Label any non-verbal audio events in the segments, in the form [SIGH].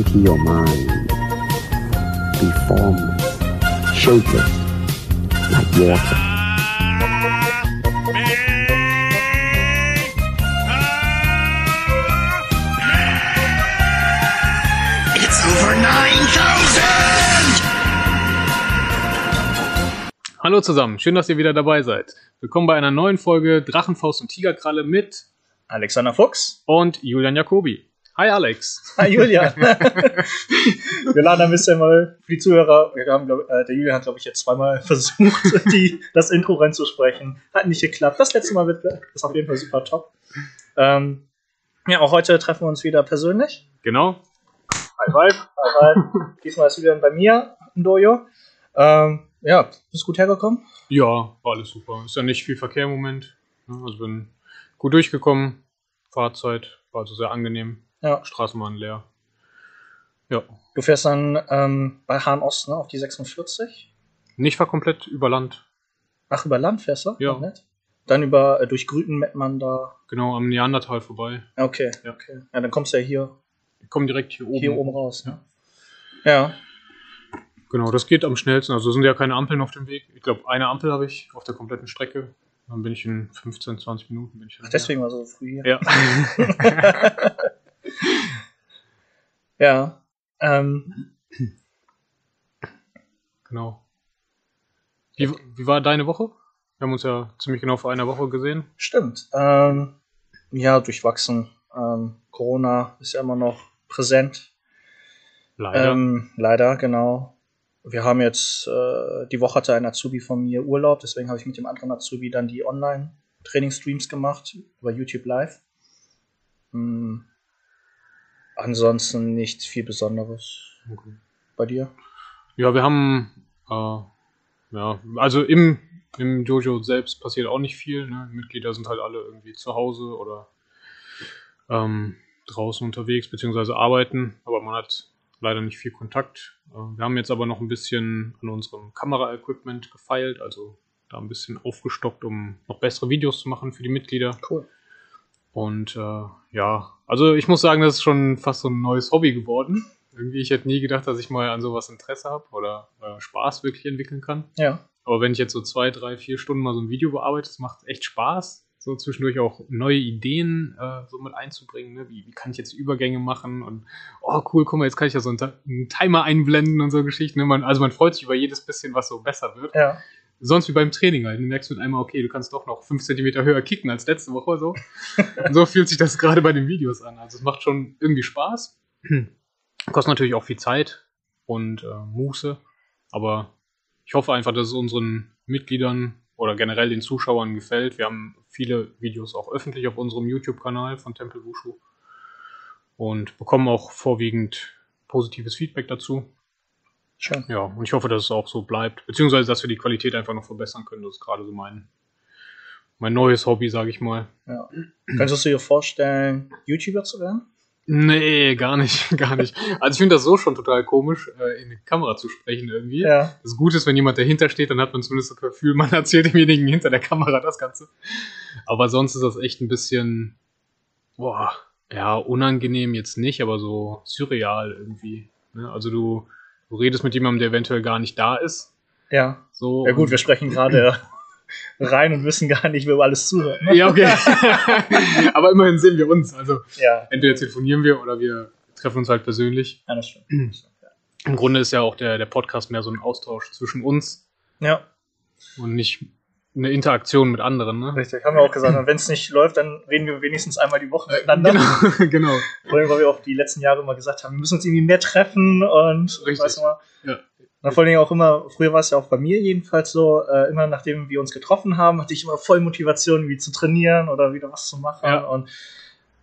empty your mind. Be formless, shapeless, like water. It's over 9000! Hallo zusammen, schön, dass ihr wieder dabei seid. Willkommen bei einer neuen Folge Drachenfaust und Tigerkralle mit Alexander Fuchs. und Julian Jacobi. Hi Alex. Hi Julian. [LAUGHS] wir laden ein bisschen mal für die Zuhörer. Wir haben, glaub, äh, der Julian hat, glaube ich, jetzt zweimal [LAUGHS] versucht, die, das Intro reinzusprechen. Hat nicht geklappt. Das letzte Mal wird, ist auf jeden Fall super top. Ähm, ja, auch heute treffen wir uns wieder persönlich. Genau. High five. High five. Diesmal ist Julian bei mir im Dojo. Ähm, ja, bist gut hergekommen? Ja, war alles super. Ist ja nicht viel Verkehr im Moment. Also bin gut durchgekommen. Fahrzeit war also sehr angenehm. Ja. Straßen waren leer. Ja. Du fährst dann ähm, bei Hahn Ost ne, auf die 46. Nicht war komplett über Land. Ach, über Land fährst du? Ja. Nett. Dann über äh, durch Grüten Mettmann da. Genau am Neandertal vorbei. Okay, Ja. okay. Ja, dann kommst du ja hier, Ich komme direkt hier oben. hier oben raus. Ne? Ja. Genau, das geht am schnellsten. Also sind ja keine Ampeln auf dem Weg. Ich glaube, eine Ampel habe ich auf der kompletten Strecke. Dann bin ich in 15, 20 Minuten. Bin ich Ach, deswegen war so früh hier. Ja. [LAUGHS] [LAUGHS] Ja. Ähm, Genau. Wie, wie war deine Woche? Wir haben uns ja ziemlich genau vor einer Woche gesehen. stimmt. Ähm, ja, durchwachsen. Ähm, Corona ist ja immer noch präsent. Leider. Ähm, leider, genau. Wir haben jetzt, äh, die Woche hatte ein Azubi von mir Urlaub, deswegen habe ich mit dem anderen Azubi dann die Online-Training-Streams gemacht über YouTube Live. Hm. Ansonsten nichts viel Besonderes. Okay. Bei dir? Ja, wir haben, äh, ja, also im, im Dojo selbst passiert auch nicht viel. Ne? Die Mitglieder sind halt alle irgendwie zu Hause oder ähm, draußen unterwegs, beziehungsweise arbeiten, aber man hat leider nicht viel Kontakt. Äh, wir haben jetzt aber noch ein bisschen an unserem Kamera-Equipment gefeilt, also da ein bisschen aufgestockt, um noch bessere Videos zu machen für die Mitglieder. Cool. Und äh, ja, also ich muss sagen, das ist schon fast so ein neues Hobby geworden. Irgendwie, ich hätte nie gedacht, dass ich mal an sowas Interesse habe oder äh, Spaß wirklich entwickeln kann. Ja. Aber wenn ich jetzt so zwei, drei, vier Stunden mal so ein Video bearbeite, das macht echt Spaß, so zwischendurch auch neue Ideen äh, so mit einzubringen. Ne? Wie, wie kann ich jetzt Übergänge machen? Und oh cool, guck mal, jetzt kann ich ja so einen, einen Timer einblenden und so Geschichten. Ne? Man, also man freut sich über jedes bisschen, was so besser wird. Ja. Sonst wie beim Training halt. Du merkst mit einmal, okay, du kannst doch noch 5 cm höher kicken als letzte Woche so. [LAUGHS] Und so fühlt sich das gerade bei den Videos an. Also es macht schon irgendwie Spaß. [CLEARS THROAT] Kostet natürlich auch viel Zeit und äh, Muße. Aber ich hoffe einfach, dass es unseren Mitgliedern oder generell den Zuschauern gefällt. Wir haben viele Videos auch öffentlich auf unserem YouTube-Kanal von Tempel Wushu und bekommen auch vorwiegend positives Feedback dazu. Schön. Ja, und ich hoffe, dass es auch so bleibt. Beziehungsweise, dass wir die Qualität einfach noch verbessern können. Das ist gerade so mein, mein neues Hobby, sage ich mal. Ja. Könntest du dir vorstellen, YouTuber zu werden? Nee, gar nicht, [LAUGHS] gar nicht. Also ich finde das so schon total komisch, äh, in die Kamera zu sprechen irgendwie. Ja. Das Gute ist, wenn jemand dahinter steht, dann hat man zumindest das Gefühl, man [LAUGHS] erzählt demjenigen hinter der Kamera das Ganze. Aber sonst ist das echt ein bisschen, boah, ja, unangenehm jetzt nicht, aber so surreal irgendwie. Ne? Also du, du redest mit jemandem, der eventuell gar nicht da ist. Ja. So, Ja gut, wir sprechen [LAUGHS] gerade rein und wissen gar nicht, wer über alles zuhört. Ne? Ja, okay. [LAUGHS] aber immerhin sehen wir uns. Also Ja. entweder telefonieren wir oder wir treffen uns halt persönlich. Ja, das stimmt. Im Grunde ist ja auch der, der Podcast mehr so ein Austausch zwischen uns Ja, und nicht eine Interaktion mit anderen. Ne? richtig. Haben wir auch gesagt. Und wenn es nicht läuft, dann reden wir wenigstens einmal die Woche miteinander. Genau, [LAUGHS] genau. Vor allem, weil wir auch die letzten Jahre immer gesagt haben, wir müssen uns irgendwie mehr treffen und Richtig. weißt du mal. Ja. Na, vor allem auch immer, früher war es ja auch bei mir jedenfalls so, äh, immer nachdem wir uns getroffen haben, hatte ich immer voll Motivation, wie zu trainieren oder wieder was zu machen. Ja. Und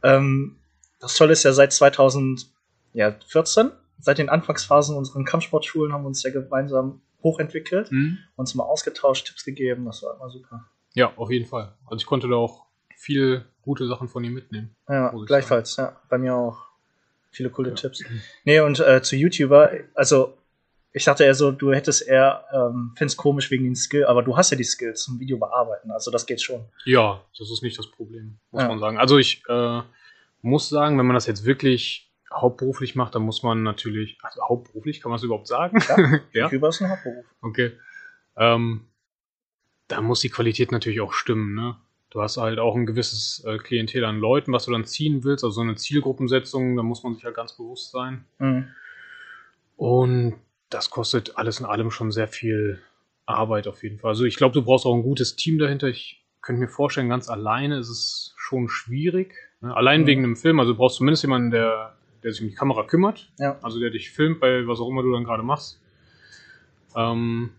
ähm, das Tolle ist ja seit 2014, seit den Anfangsphasen unserer Kampfsportschulen haben wir uns ja gemeinsam hochentwickelt, Hm? uns mal ausgetauscht, Tipps gegeben, das war immer super. Ja, auf jeden Fall. Also ich konnte da auch viel gute Sachen von ihm mitnehmen. Ja, gleichfalls, ja. Bei mir auch. Viele coole Tipps. Nee, und äh, zu YouTuber, also ich dachte eher so, du hättest eher, ähm, findest komisch wegen den Skill, aber du hast ja die Skills zum Video bearbeiten, also das geht schon. Ja, das ist nicht das Problem, muss Ja. man sagen. Also ich äh, muss sagen, wenn man das jetzt wirklich hauptberuflich macht, dann muss man natürlich, also hauptberuflich, kann man es überhaupt sagen? Ja, [LAUGHS] YouTuber ist ein Hauptberuf. Okay. Ähm, da muss die Qualität natürlich auch stimmen, ne? Du hast halt auch ein gewisses äh, Klientel an Leuten, was du dann ziehen willst, also so eine Zielgruppensetzung, da muss man sich halt ganz bewusst sein. Mhm. Und das kostet alles in allem schon sehr viel Arbeit auf jeden Fall. Also ich glaube, du brauchst auch ein gutes Team dahinter. Ich könnte mir vorstellen, ganz alleine ist es schon schwierig. Ne? Allein Mhm. wegen einem Film, also du brauchst zumindest jemanden, der, der sich um die Kamera kümmert. Ja. Also der dich filmt bei was auch immer du dann gerade machst. Ähm,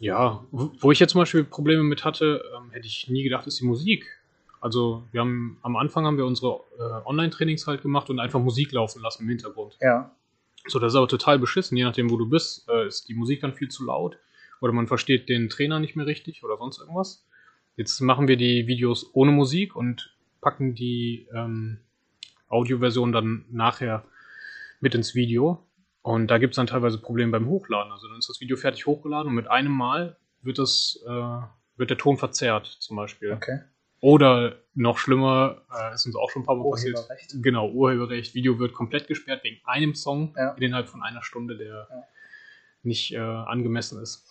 ja, wo ich jetzt zum Beispiel Probleme mit hatte, ähm, hätte ich nie gedacht, ist die Musik. Also wir haben am Anfang haben wir unsere äh, Online-Trainings halt gemacht und einfach Musik laufen lassen im Hintergrund. Ja. So, das ist aber total beschissen, je nachdem, wo du bist, äh, ist die Musik dann viel zu laut oder man versteht den Trainer nicht mehr richtig oder sonst irgendwas. Jetzt machen wir die Videos ohne Musik und packen die ähm, Audioversion dann nachher mit ins Video. Und da gibt es dann teilweise Probleme beim Hochladen. Also dann ist das Video fertig hochgeladen und mit einem Mal wird das, äh, wird der Ton verzerrt, zum Beispiel. Okay. Oder noch schlimmer, äh, ist uns auch schon ein paar Mal passiert. Urheberrecht. Genau, Urheberrecht. Video wird komplett gesperrt wegen einem Song Ja. innerhalb von einer Stunde, der Ja. nicht äh, angemessen ist.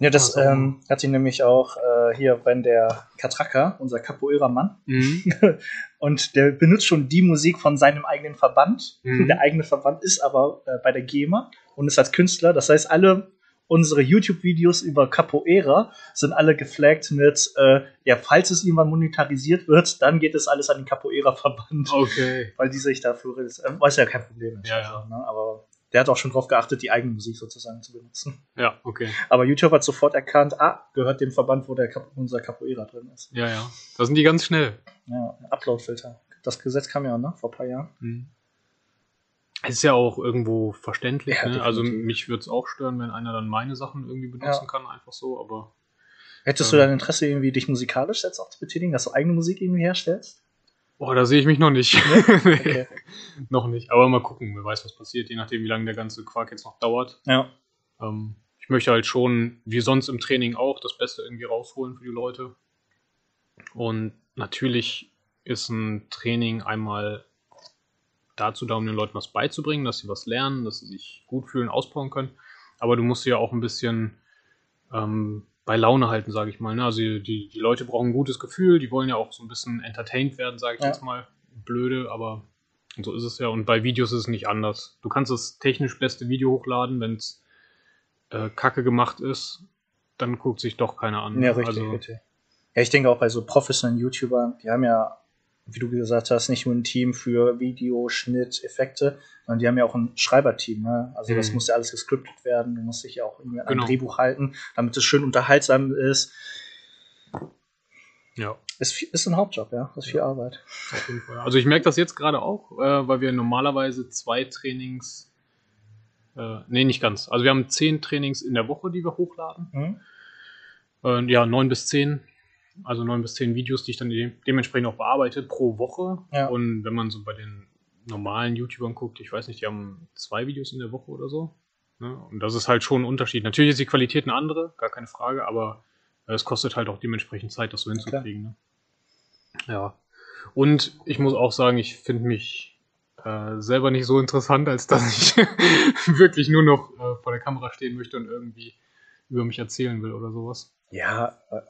Ja, das Also- ähm, hat ihn nämlich auch äh, hier, wenn der Katraka, unser Capoeira-Mann, Mhm. [LAUGHS] und der benutzt schon die Musik von seinem eigenen Verband. Mhm. Der eigene Verband ist aber äh, bei der GEMA und ist als Künstler. Das heißt, alle unsere YouTube-Videos über Capoeira sind alle geflaggt mit, äh, ja, falls es irgendwann monetarisiert wird, dann geht es alles an den Capoeira-Verband, Okay. weil die sich dafür, äh, was ja kein Problem ist. Ja, ja. Also, ne? Aber der hat auch schon darauf geachtet, die eigene Musik sozusagen zu benutzen. Ja, okay. Aber YouTube hat sofort erkannt, ah, gehört dem Verband, wo der Cap unser Capoeira drin ist. Ja, ja. Da sind die ganz schnell. Ja, Upload-Filter. Das Gesetz kam ja, ne, vor ein paar Jahren. Mhm. Es ist ja auch irgendwo verständlich. Ja, ne? Also mich würde es auch stören, wenn einer dann meine Sachen irgendwie benutzen Ja. kann, einfach so, aber Hättest Ja. du dein Interesse, irgendwie dich musikalisch jetzt auch zu betätigen, dass du eigene Musik irgendwie herstellst? Boah, da sehe ich mich noch nicht. [LAUGHS] Okay. noch nicht. Aber mal gucken, wer weiß, was passiert, je nachdem, wie lange der ganze Quark jetzt noch dauert. Ja. Ähm, ich möchte halt schon, wie sonst im Training auch, das Beste irgendwie rausholen für die Leute. Und natürlich ist ein Training einmal dazu da, um den Leuten was beizubringen, dass sie was lernen, dass sie sich gut fühlen, ausbauen können. Aber du musst sie ja auch ein bisschen ähm, bei Laune halten, sage ich mal. Ne? Also die, die Leute brauchen ein gutes Gefühl, die wollen ja auch so ein bisschen entertained werden, sage ich Ja. jetzt mal. Blöde, aber so ist es ja. Und bei Videos ist es nicht anders. Du kannst das technisch beste Video hochladen, wenn es äh, kacke gemacht ist, dann guckt sich doch keiner an. Ja, richtig, also, richtig. Ja, ich denke auch bei so professionellen YouTubern, die haben ja, wie du gesagt hast, nicht nur ein Team für Video, Schnitt, Effekte, sondern die haben ja auch ein Schreiberteam. Ne? Also das Mhm. muss ja alles gescriptet werden, du musst dich ja auch irgendwie an ein Genau. Drehbuch halten, damit es schön unterhaltsam ist. ja. Ist, ist ein Hauptjob, ja. Das ist viel Arbeit. Auf jeden Fall. Also ich merke das jetzt gerade auch, äh, weil wir normalerweise zwei Trainings, äh, nee, nicht ganz. Also wir haben zehn Trainings in der Woche, die wir hochladen. Mhm. Äh, ja, neun bis zehn, also neun bis zehn Videos, die ich dann de dementsprechend auch bearbeite pro Woche. Ja. Und wenn man so bei den normalen YouTubern guckt, ich weiß nicht, die haben zwei Videos in der Woche oder so. Ne? Und das ist halt schon ein Unterschied. Natürlich ist die Qualität eine andere, gar keine Frage, aber äh, es kostet halt auch dementsprechend Zeit, das so hinzukriegen. Ne? Ja. Und ich muss auch sagen, ich finde mich äh, selber nicht so interessant, als dass ich [LAUGHS] wirklich nur noch äh, vor der Kamera stehen möchte und irgendwie über mich erzählen will oder sowas. Ja, äh,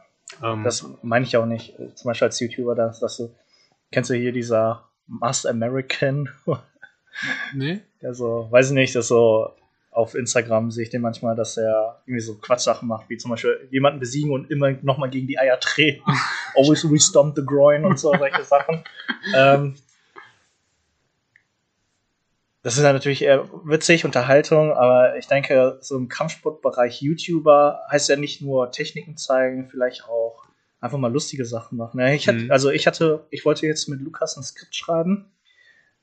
Ähm, das meine ich auch nicht. Zum Beispiel als YouTuber, dass, dass du, kennst du hier dieser Must American? [LAUGHS] nee? Also, weiß ich nicht, dass so auf Instagram sehe ich den manchmal, dass er irgendwie so Quatschsachen macht, wie zum Beispiel jemanden besiegen und immer nochmal gegen die Eier treten. [LAUGHS] Always restomp the groin und so, solche Sachen. [LAUGHS] Ähm, das ist ja natürlich eher witzig, Unterhaltung, aber ich denke, so im Kampfsportbereich YouTuber heißt ja nicht nur Techniken zeigen, vielleicht auch einfach mal lustige Sachen machen. Ja, Ich hatte, Mhm. Also ich hatte, ich wollte jetzt mit Lukas ein Skript schreiben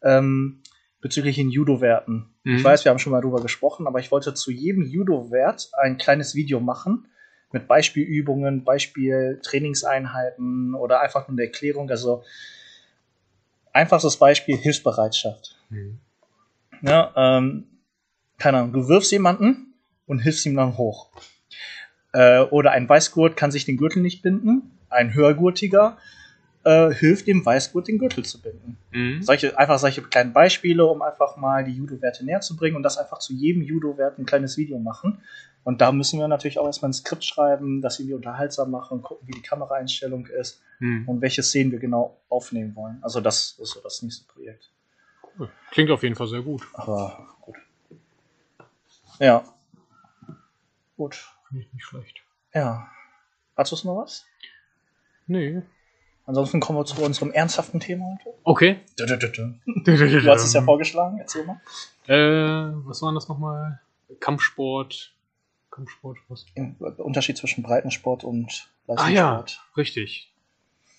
ähm, bezüglich den Judo-Werten. Mhm. Ich weiß, wir haben schon mal drüber gesprochen, aber ich wollte zu jedem Judo-Wert ein kleines Video machen mit Beispielübungen, Beispiel-Trainingseinheiten oder einfach nur eine Erklärung. Also einfachstes Beispiel Hilfsbereitschaft. Mhm. Ja, ähm, keine Ahnung, du wirfst jemanden und hilfst ihm dann hoch. Äh, oder ein Weißgurt kann sich den Gürtel nicht binden, ein höhergurtiger äh, hilft dem Weißgurt den Gürtel zu binden. Mhm. Solche, einfach solche kleinen Beispiele, um einfach mal die Judo-Werte näher zu bringen und das einfach zu jedem Judo-Wert ein kleines Video machen. Und da müssen wir natürlich auch erstmal ein Skript schreiben, das irgendwie unterhaltsam machen, gucken, wie die Kameraeinstellung ist Mhm. und welche Szenen wir genau aufnehmen wollen. Also das ist so das nächste Projekt. Klingt auf jeden Fall sehr gut. Aber gut. Ja. Gut. Finde ich nicht schlecht. Ja. Hast du noch was? Nee. Ansonsten kommen wir zu unserem ernsthaften Thema heute. Okay. Du Du hast es ja vorgeschlagen, erzähl mal. Äh, was war das nochmal? Kampfsport. Kampfsport, was? Im Unterschied zwischen Breitensport und Ah ja, Leistungssport. richtig.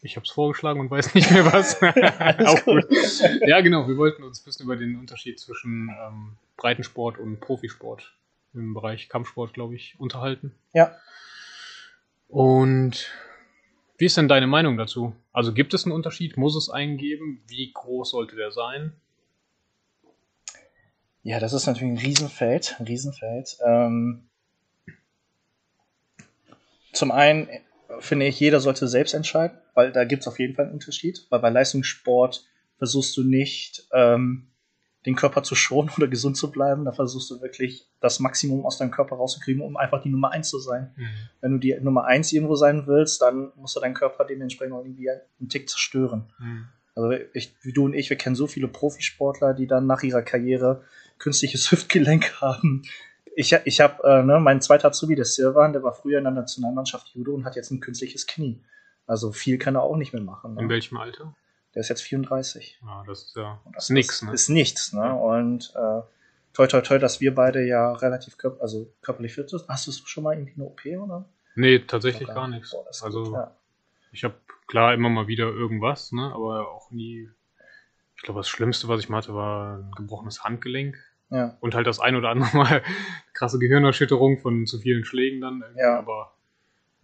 Ich habe es vorgeschlagen und weiß nicht mehr was. [LAUGHS] Auch gut. Ja, genau. Wir wollten uns ein bisschen über den Unterschied zwischen ähm, Breitensport und Profisport im Bereich Kampfsport, glaube ich, unterhalten. Ja. Und wie ist denn deine Meinung dazu? Also gibt es einen Unterschied? Muss es einen geben? Wie groß sollte der sein? Ja, das ist natürlich ein Riesenfeld. Ein Riesenfeld. Ähm, zum einen finde ich, jeder sollte selbst entscheiden, weil da gibt es auf jeden Fall einen Unterschied. Weil bei Leistungssport versuchst du nicht, ähm, den Körper zu schonen [LAUGHS] oder gesund zu bleiben. Da versuchst du wirklich das Maximum aus deinem Körper rauszukriegen, um einfach die Nummer eins zu sein. Wenn du die Nummer eins irgendwo sein willst, dann musst du deinen Körper dementsprechend auch irgendwie einen Tick zerstören. Mhm. Also ich, wie du und ich, wir kennen so viele Profisportler, die dann nach ihrer Karriere künstliches [LAUGHS] Hüftgelenk haben. Ich, ich habe, äh, ne, mein zweiter Azubi, der Silvan, der war früher in der Nationalmannschaft Judo und hat jetzt ein künstliches Knie. Also viel kann er auch nicht mehr machen. In Ne? welchem Alter? Der ist jetzt 34. Ja, das ist ja das ist nix, ne? Ist nichts, ne? Und äh, toi toi toi, dass wir beide ja relativ körp also körperlich fit sind. Hast du schon mal irgendwie eine OP oder? Nee, tatsächlich gar nichts. Boah, Also gut, ja. ich habe klar immer mal wieder irgendwas, ne? aber auch nie. Ich glaube, das Schlimmste, was ich mal hatte, war ein gebrochenes Handgelenk. Ja. Und halt das ein oder andere Mal [LAUGHS] krasse Gehirnerschütterung von zu vielen Schlägen dann. Ja. Aber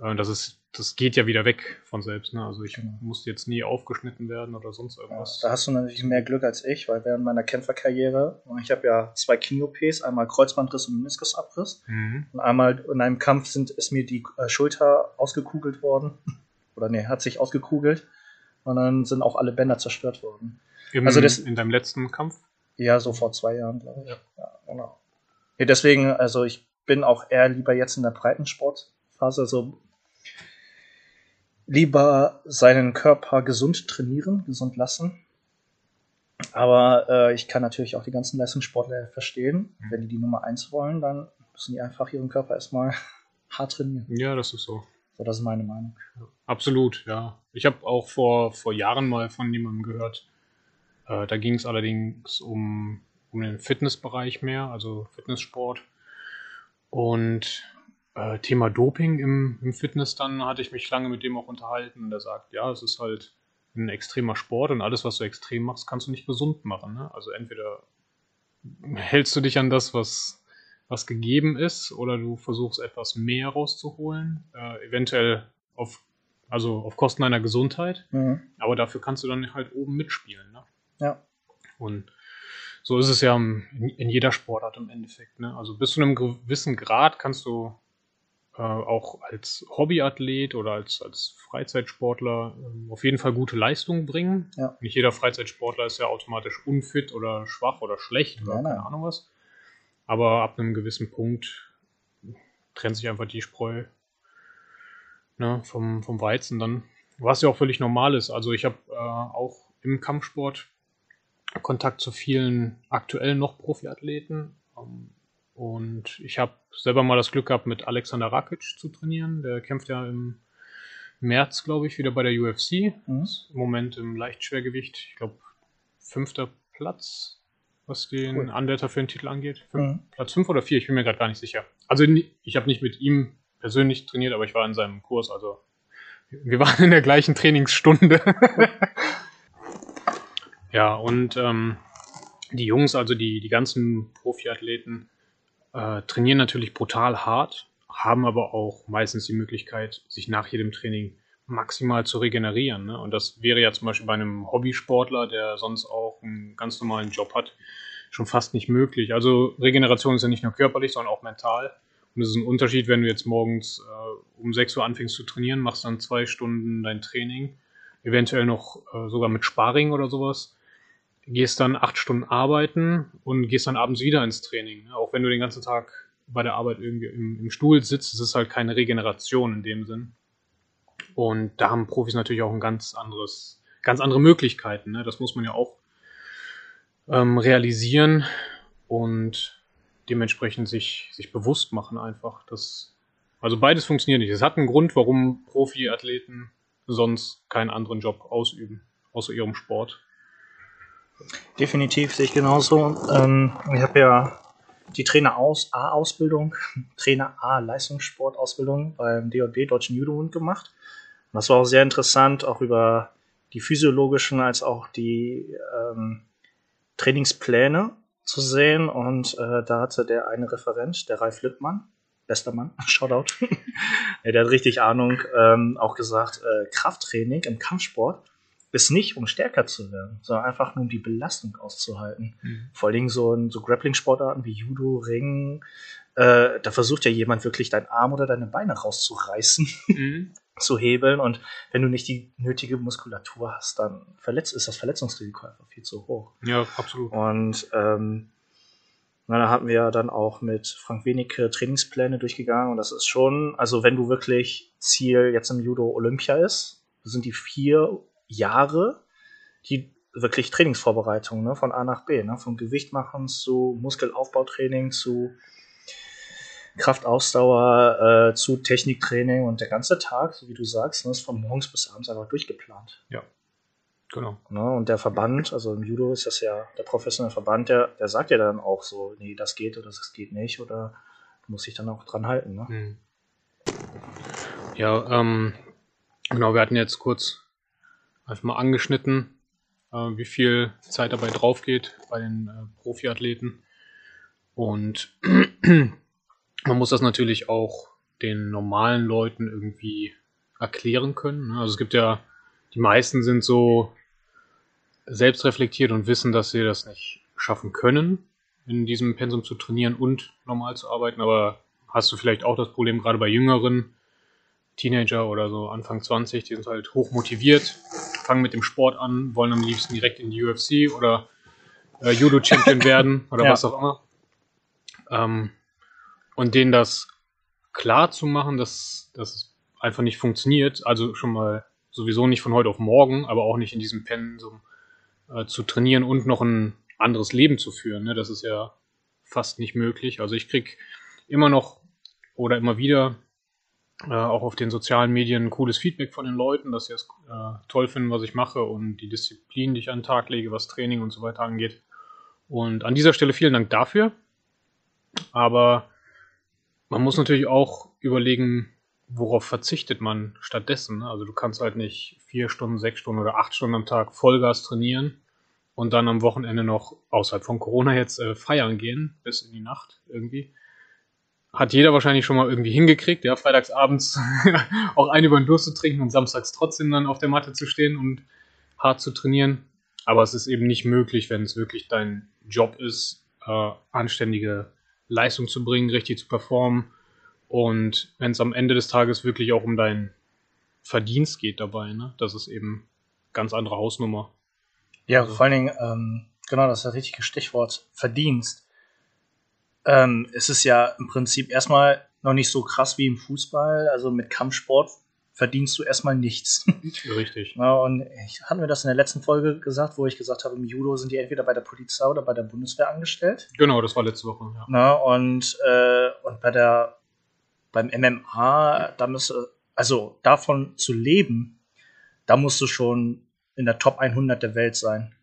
äh, das ist, das geht ja wieder weg von selbst. Ne? Also ich Genau. musste jetzt nie aufgeschnitten werden oder sonst Ja, irgendwas. da hast du natürlich mehr Glück als ich, weil während meiner Kämpferkarriere, und ich habe ja zwei Knie-OPs, einmal Kreuzbandriss und Meniskusabriss. Mhm. Und einmal in einem Kampf sind, ist mir die äh, Schulter ausgekugelt worden. [LAUGHS] Oder nee, hat sich ausgekugelt. Und dann sind auch alle Bänder zerstört worden. Im, Also das- in deinem letzten Kampf? Ja, so vor zwei Jahren, glaube ich. Ja. genau. Ja, deswegen, also ich bin auch eher lieber jetzt in der Breitensportphase, also lieber seinen Körper gesund trainieren, gesund lassen. Aber äh, ich kann natürlich auch die ganzen Leistungssportler verstehen. Mhm. Wenn die die Nummer eins wollen, dann müssen die einfach ihren Körper erstmal [LAUGHS] hart trainieren. Ja, das ist so. So, das ist meine Meinung. Absolut, ja. Ich habe auch vor, vor Jahren mal von jemandem gehört, äh, da ging es allerdings um, um den Fitnessbereich mehr, also Fitnesssport. Und äh, Thema Doping im, im Fitness, dann hatte ich mich lange mit dem auch unterhalten. Und der sagt, ja, es ist halt ein extremer Sport und alles, was du extrem machst, kannst du nicht gesund machen. Ne? Also entweder hältst du dich an das, was, was gegeben ist, oder du versuchst etwas mehr rauszuholen, äh, eventuell auf, also auf Kosten deiner Gesundheit, Mhm. aber dafür kannst du dann halt oben mitspielen. Ne? Ja. Und so ist es ja in, jeder Sportart im Endeffekt. Ne? Also bis zu einem gewissen Grad kannst du äh, auch als Hobbyathlet oder als, als Freizeitsportler ähm, auf jeden Fall gute Leistungen bringen. Ja. Nicht jeder Freizeitsportler ist ja automatisch unfit oder schwach oder schlecht oder Nein, nein. keine Ahnung was. Aber ab einem gewissen Punkt trennt sich einfach die Spreu ne, vom, vom Weizen dann. Was ja auch völlig normal ist. Also ich habe äh, auch im Kampfsport Kontakt zu vielen aktuell noch Profiathleten. Ähm, und ich habe selber mal das Glück gehabt, mit Alexander Rakic zu trainieren. Der kämpft ja im März, glaube ich, wieder bei der UFC. Mhm. Ist Im Moment im Leichtschwergewicht. Ich glaube, fünfter Platz, was den Cool. Anwärter für den Titel angeht. Fünf, Mhm. Platz 5 oder 4, ich bin mir gerade gar nicht sicher. Also ich habe nicht mit ihm persönlich trainiert, aber ich war in seinem Kurs, also wir waren in der gleichen Trainingsstunde. [LAUGHS] ja, und ähm, die Jungs, also die, die ganzen Profiathleten, äh, trainieren natürlich brutal hart, haben aber auch meistens die Möglichkeit, sich nach jedem Training maximal zu regenerieren. Ne? Und das wäre ja zum Beispiel bei einem Hobbysportler, der sonst auch einen ganz normalen Job hat, schon fast nicht möglich. Also Regeneration ist ja nicht nur körperlich, sondern auch mental. Und es ist ein Unterschied, wenn du jetzt morgens äh, um 6 Uhr anfängst zu trainieren, machst dann zwei Stunden dein Training, eventuell noch äh, sogar mit Sparring oder sowas. Gehst dann acht Stunden arbeiten und gehst dann abends wieder ins Training. Ne? Auch wenn du den ganzen Tag bei der Arbeit irgendwie im, im Stuhl sitzt, es ist halt keine Regeneration in dem Sinn. Und da haben Profis natürlich auch ein ganz anderes, ganz andere Möglichkeiten. Ne? Das muss man ja auch ähm, realisieren und dementsprechend sich, sich bewusst machen einfach. Dass, also beides funktioniert nicht. Es hat einen Grund, warum Profiathleten sonst keinen anderen Job ausüben, außer ihrem Sport. Definitiv sehe ich genauso. Ähm, ich habe ja die Trainer aus A-Ausbildung, [LAUGHS] Trainer A Leistungssportausbildung beim DJB Deutschen Judo-Bund gemacht. Und das war auch sehr interessant, auch über die physiologischen als auch die ähm, Trainingspläne zu sehen. Und äh, da hatte der eine Referent, der Ralf Lippmann, bester Mann, [LAUGHS] Shoutout, [LAUGHS] der hat richtig Ahnung, ähm, auch gesagt, äh, Krafttraining im Kampfsport ist nicht, um stärker zu werden, sondern einfach nur, um die Belastung auszuhalten. Mhm. Vor allen Dingen so, in so Grappling-Sportarten wie Judo, Ringen, äh, da versucht ja jemand wirklich deinen Arm oder deine Beine rauszureißen, mhm. [LAUGHS] zu hebeln. Und wenn du nicht die nötige Muskulatur hast, dann verletzt, ist das Verletzungsrisiko einfach viel zu hoch. Ja, absolut. Und ähm, na, da hatten wir dann auch mit Frank Wenige Trainingspläne durchgegangen. Und das ist schon, also wenn du wirklich Ziel jetzt im Judo Olympia ist, sind die vier Jahre, die wirklich Trainingsvorbereitung ne, von A nach B, ne, vom Gewichtmachen zu Muskelaufbautraining zu Kraftausdauer äh, zu Techniktraining und der ganze Tag, so wie du sagst, ne, ist von morgens bis abends einfach durchgeplant. Ja, genau. Ne, und der Verband, also im Judo ist das ja der professionelle Verband, der, der sagt ja dann auch so, nee, das geht oder das geht nicht oder du musst dich dann auch dran halten. Ne? Hm. Ja, ähm, genau, wir hatten jetzt kurz einfach mal angeschnitten, äh, wie viel Zeit dabei drauf geht bei den äh, Profiathleten. Und [CLEARS THROAT] man muss das natürlich auch den normalen Leuten irgendwie erklären können. Ne? Also es gibt ja, die meisten sind so selbstreflektiert und wissen, dass sie das nicht schaffen können, in diesem Pensum zu trainieren und normal zu arbeiten. Aber hast du vielleicht auch das Problem, gerade bei Jüngeren, Teenager oder so Anfang 20, die sind halt hoch motiviert, fangen mit dem Sport an, wollen am liebsten direkt in die UFC oder äh, Judo-Champion [LAUGHS] werden oder ja. was auch immer. Ähm, und denen das klar zu machen, dass das einfach nicht funktioniert, also schon mal sowieso nicht von heute auf morgen, aber auch nicht in diesem Pensum äh, zu trainieren und noch ein anderes Leben zu führen. Ne? Das ist ja fast nicht möglich. Also ich krieg immer noch oder immer wieder äh, auch auf den sozialen Medien cooles Feedback von den Leuten, dass sie es äh, toll finden, was ich mache und die Disziplin, die ich an den Tag lege, was Training und so weiter angeht. Und an dieser Stelle vielen Dank dafür. Aber man muss natürlich auch überlegen, worauf verzichtet man stattdessen. Also du kannst halt nicht vier Stunden, sechs Stunden oder acht Stunden am Tag Vollgas trainieren und dann am Wochenende noch außerhalb von Corona jetzt äh, feiern gehen bis in die Nacht irgendwie hat jeder wahrscheinlich schon mal irgendwie hingekriegt, ja, freitagsabends [LAUGHS] auch einen über den Durst zu trinken und samstags trotzdem dann auf der Matte zu stehen und hart zu trainieren. Aber es ist eben nicht möglich, wenn es wirklich dein Job ist, äh, anständige Leistung zu bringen, richtig zu performen. Und wenn es am Ende des Tages wirklich auch um deinen Verdienst geht dabei, ne? Das ist eben ganz andere Hausnummer. Ja, also. vor allen Dingen, ähm, genau, das ist das richtige Stichwort, Verdienst ähm, es ist ja im Prinzip erstmal noch nicht so krass wie im Fußball. Also mit Kampfsport verdienst du erstmal nichts. [LAUGHS] Richtig. Ja, und ich hatte mir das in der letzten Folge gesagt, wo ich gesagt habe, im Judo sind die entweder bei der Polizei oder bei der Bundeswehr angestellt. Genau, das war letzte Woche. Ja. Na, und, äh, und bei der beim MMA, da müsste, also davon zu leben, da musst du schon in der Top 100 der Welt sein.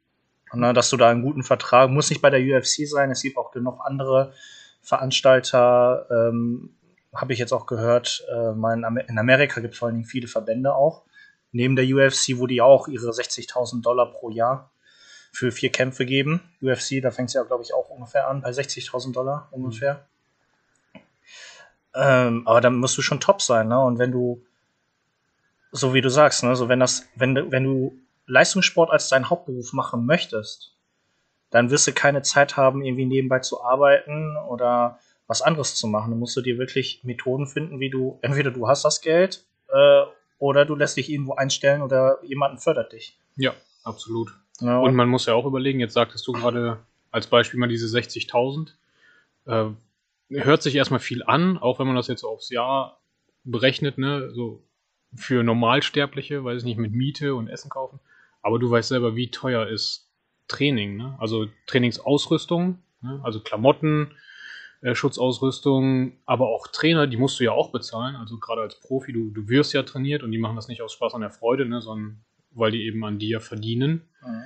Ne, dass du da einen guten Vertrag, muss nicht bei der UFC sein, es gibt auch genug andere Veranstalter, ähm, habe ich jetzt auch gehört, äh, in Amerika gibt es vor allen Dingen viele Verbände auch, neben der UFC, wo die auch ihre 60.000 Dollar pro Jahr für vier Kämpfe geben. UFC, da fängt es ja, glaube ich, auch ungefähr an, bei 60.000 Dollar ungefähr. Mhm. Ähm, aber dann musst du schon top sein, ne? Und wenn du, so wie du sagst, ne, so wenn das, wenn, wenn du Leistungssport als deinen Hauptberuf machen möchtest, dann wirst du keine Zeit haben, irgendwie nebenbei zu arbeiten oder was anderes zu machen. Dann musst du dir wirklich Methoden finden, wie du, entweder du hast das Geld äh, oder du lässt dich irgendwo einstellen oder jemanden fördert dich. Ja, absolut. Ja, Und man muss ja auch überlegen, jetzt sagtest du gerade als Beispiel mal diese 60.000. Äh, hört sich erstmal viel an, auch wenn man das jetzt so aufs Jahr berechnet, ne, so für Normalsterbliche, weiß ich nicht, mit Miete und Essen kaufen. Aber du weißt selber, wie teuer ist Training, ne? Also Trainingsausrüstung, ne? also Klamotten, äh, Schutzausrüstung, aber auch Trainer, die musst du ja auch bezahlen. Also gerade als Profi, du, du wirst ja trainiert und die machen das nicht aus Spaß an der Freude, ne, sondern weil die eben an dir verdienen. Mhm.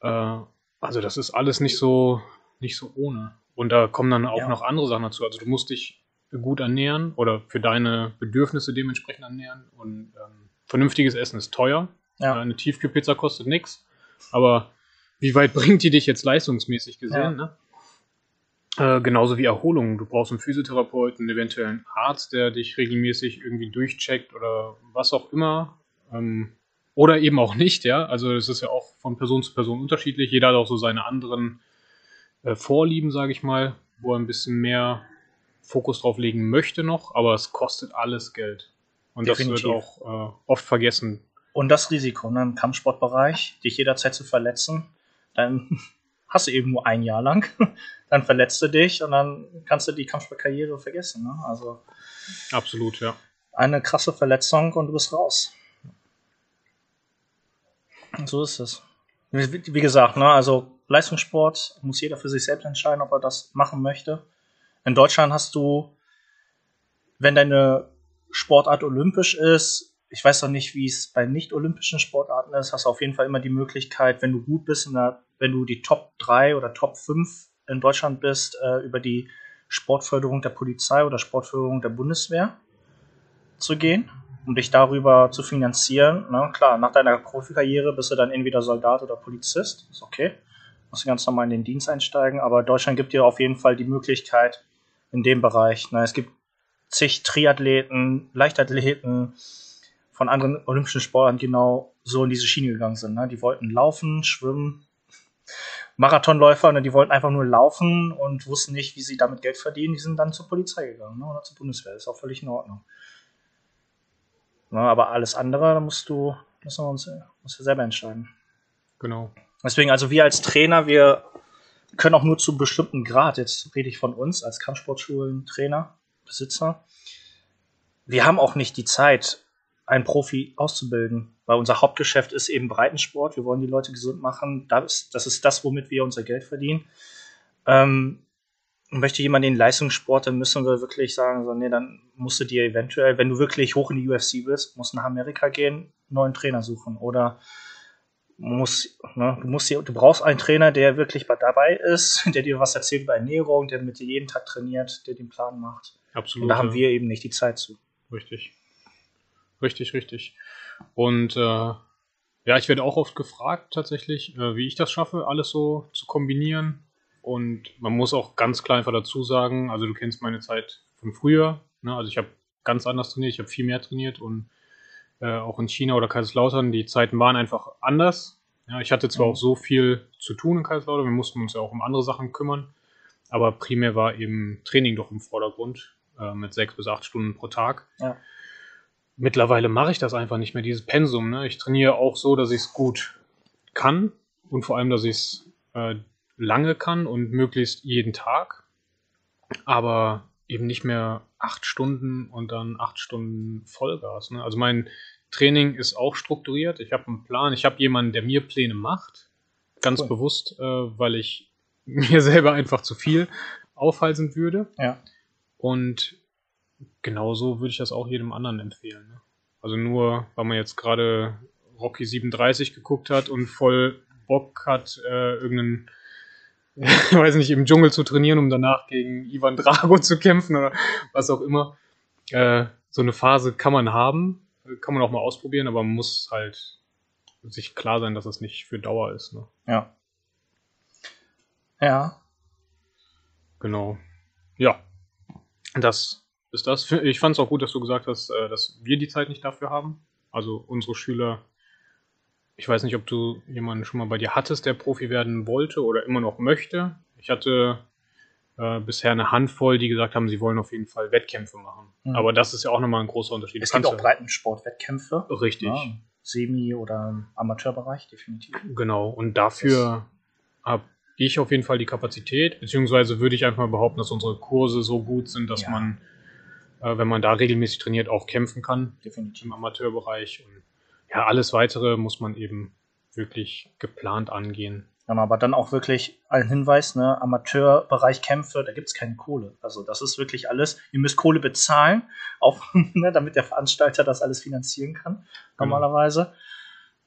Äh, also das ist alles nicht so, nicht so ohne. Und da kommen dann auch Ja. noch andere Sachen dazu. Also du musst dich gut ernähren oder für deine Bedürfnisse dementsprechend ernähren. Und ähm, vernünftiges Essen ist teuer. Ja. Äh, Eine Tiefkühlpizza kostet nichts. Aber wie weit [LAUGHS] bringt die dich jetzt leistungsmäßig gesehen? Ne? Äh, genauso wie Erholung. Du brauchst einen Physiotherapeuten, eventuell einen Arzt, der dich regelmäßig irgendwie durchcheckt oder was auch immer. Ähm, oder eben auch nicht, ja. Also es ist ja auch von Person zu Person unterschiedlich. Jeder hat auch so seine anderen äh, Vorlieben, sage ich mal, wo er ein bisschen mehr Fokus drauf legen möchte noch, aber es kostet alles Geld. Und das Definitiv. wird auch äh, oft vergessen. Und das Risiko, ne, im Kampfsportbereich, dich jederzeit zu verletzen, dann [LAUGHS] hast du eben nur ein Jahr lang, [LAUGHS] dann verletzt du dich und dann kannst du die Kampfsportkarriere vergessen. Ne? Also Absolut, ja. eine krasse Verletzung und du bist raus. So ist es. Wie wie gesagt, ne, also Leistungssport muss jeder für sich selbst entscheiden, ob er das machen möchte. In Deutschland hast du, wenn deine Sportart olympisch ist, ich weiß noch nicht, wie es bei nicht-olympischen Sportarten ist, hast du auf jeden Fall immer die Möglichkeit, wenn du gut bist, der, wenn du die Top 3 oder Top 5 in Deutschland bist, äh, über die Sportförderung der Polizei oder Sportförderung der Bundeswehr zu gehen, um dich darüber zu finanzieren. Ne? Klar, nach deiner Profikarriere bist du dann entweder Soldat oder Polizist, ist okay. Musst du ganz normal in den Dienst einsteigen, aber Deutschland gibt dir auf jeden Fall die Möglichkeit in dem Bereich. Ne? Es gibt zig Triathleten, Leichtathleten von anderen olympischen Sportarten genau so in diese Schiene gegangen sind. Ne? Die wollten laufen, schwimmen, Marathonläufer, ne? die wollten einfach nur laufen und wussten nicht, wie sie damit Geld verdienen. Die sind dann zur Polizei gegangen ne? oder zur Bundeswehr. Ist auch völlig in Ordnung. Ne? Aber alles andere, da musst du, müssen wir uns musst du selber entscheiden. Genau. Deswegen, also wir als Trainer, wir können auch nur zu einem bestimmten Grad, jetzt rede ich von uns als Kampfsportschulen, Trainer, Besitzer, wir haben auch nicht die Zeit, einen Profi auszubilden, weil unser Hauptgeschäft ist eben Breitensport. Wir wollen die Leute gesund machen. Das, das ist das, womit wir unser Geld verdienen. Ähm, möchte jemand den Leistungssport, dann müssen wir wirklich sagen, so, nee, dann musst du dir eventuell, wenn du wirklich hoch in die UFC willst, musst nach Amerika gehen, einen neuen Trainer suchen oder muss, ne, du musst dir, du brauchst einen Trainer, der wirklich bei- dabei ist, [LAUGHS] der dir was erzählt über Ernährung, der mit dir jeden Tag trainiert, der den Plan macht. Absolut. Und da haben wir eben nicht die Zeit zu. Richtig. Richtig, richtig. Und äh, ja, ich werde auch oft gefragt tatsächlich, äh, wie ich das schaffe, alles so zu kombinieren. Und man muss auch ganz klar einfach dazu sagen, also du kennst meine Zeit von früher. Ne? Also ich habe ganz anders trainiert, ich habe viel mehr trainiert und äh, auch in China oder Kaiserslautern, die Zeiten waren einfach anders. Ja, ich hatte zwar Mhm. auch so viel zu tun in Kaiserslautern, wir mussten uns ja auch um andere Sachen kümmern, aber primär war eben Training doch im Vordergrund äh, mit sechs bis acht Stunden pro Tag. Ja. Mittlerweile mache ich das einfach nicht mehr, dieses Pensum. Ne? Ich trainiere auch so, dass ich es gut kann und vor allem, dass ich es äh, lange kann und möglichst jeden Tag, aber eben nicht mehr acht Stunden und dann acht Stunden Vollgas. Ne? Also mein Training ist auch strukturiert. Ich habe einen Plan. Ich habe jemanden, der mir Pläne macht. Ganz Cool. bewusst, äh, weil ich [LAUGHS] mir selber einfach zu viel aufhalsen würde. Ja. Und genauso würde ich das auch jedem anderen empfehlen. Ne? Also nur, weil man jetzt gerade Rocky 37 geguckt hat und voll Bock hat, äh, irgendeinen, ich [LAUGHS] weiß nicht, im Dschungel zu trainieren, um danach gegen Ivan Drago zu kämpfen oder was auch immer. Äh, so eine Phase kann man haben, kann man auch mal ausprobieren, aber man muss halt sich klar sein, dass das nicht für Dauer ist. Ne? Ja. Ja. Genau. Ja. Das ist das. Ich fand es auch gut, dass du gesagt hast, äh, dass wir die Zeit nicht dafür haben. Also unsere Schüler. Ich weiß nicht, ob du jemanden schon mal bei dir hattest, der Profi werden wollte oder immer noch möchte. Ich hatte äh, bisher eine Handvoll, die gesagt haben, sie wollen auf jeden Fall Wettkämpfe machen. Mhm. Aber das ist ja auch nochmal ein großer Unterschied. Es gibt auch Breitensportwettkämpfe. Richtig, Ja, Semi- oder Amateurbereich, definitiv. genau. Und dafür habe ich auf jeden Fall die Kapazität, beziehungsweise würde ich einfach mal behaupten, dass unsere Kurse so gut sind, dass Ja. man, äh, wenn man da regelmäßig trainiert, auch kämpfen kann Definitiv. im Amateurbereich. Und ja, alles weitere muss man eben wirklich geplant angehen. Genau, aber dann auch wirklich ein Hinweis, ne, Amateurbereich Kämpfe, da gibt es keine Kohle. Also das ist wirklich alles, ihr müsst Kohle bezahlen, auch [LAUGHS] ne, damit der Veranstalter das alles finanzieren kann, Genau. normalerweise.